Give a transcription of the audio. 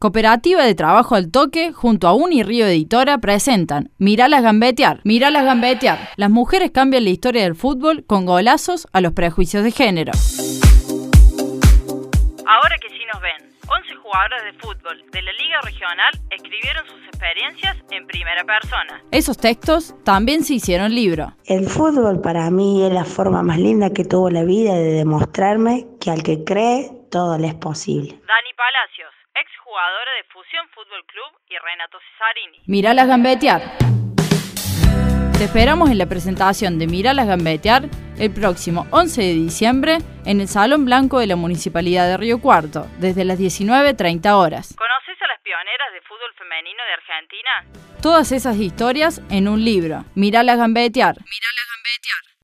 Cooperativa de Trabajo al Toque junto a Río Editora presentan Miralas gambetear, miralas gambetear. Las mujeres cambian la historia del fútbol con golazos a los prejuicios de género. Ahora que sí nos ven, 11 jugadoras de fútbol de la Liga Regional escribieron sus experiencias en primera persona. Esos textos también se hicieron libro. El fútbol para mí es la forma más linda que tuvo la vida de demostrarme que al que cree todo le es posible. Dani Palacios, exjugadora de Fusión Fútbol Club y Renato Cesarini. Miralas gambetear. Te esperamos en la presentación de Miralas gambetear el próximo 11 de diciembre en el Salón Blanco de la Municipalidad de Río Cuarto, desde las 19.30 horas. ¿Conoces a las pioneras de fútbol femenino de Argentina? Todas esas historias en un libro. Miralas gambetear. Miralas gambetear.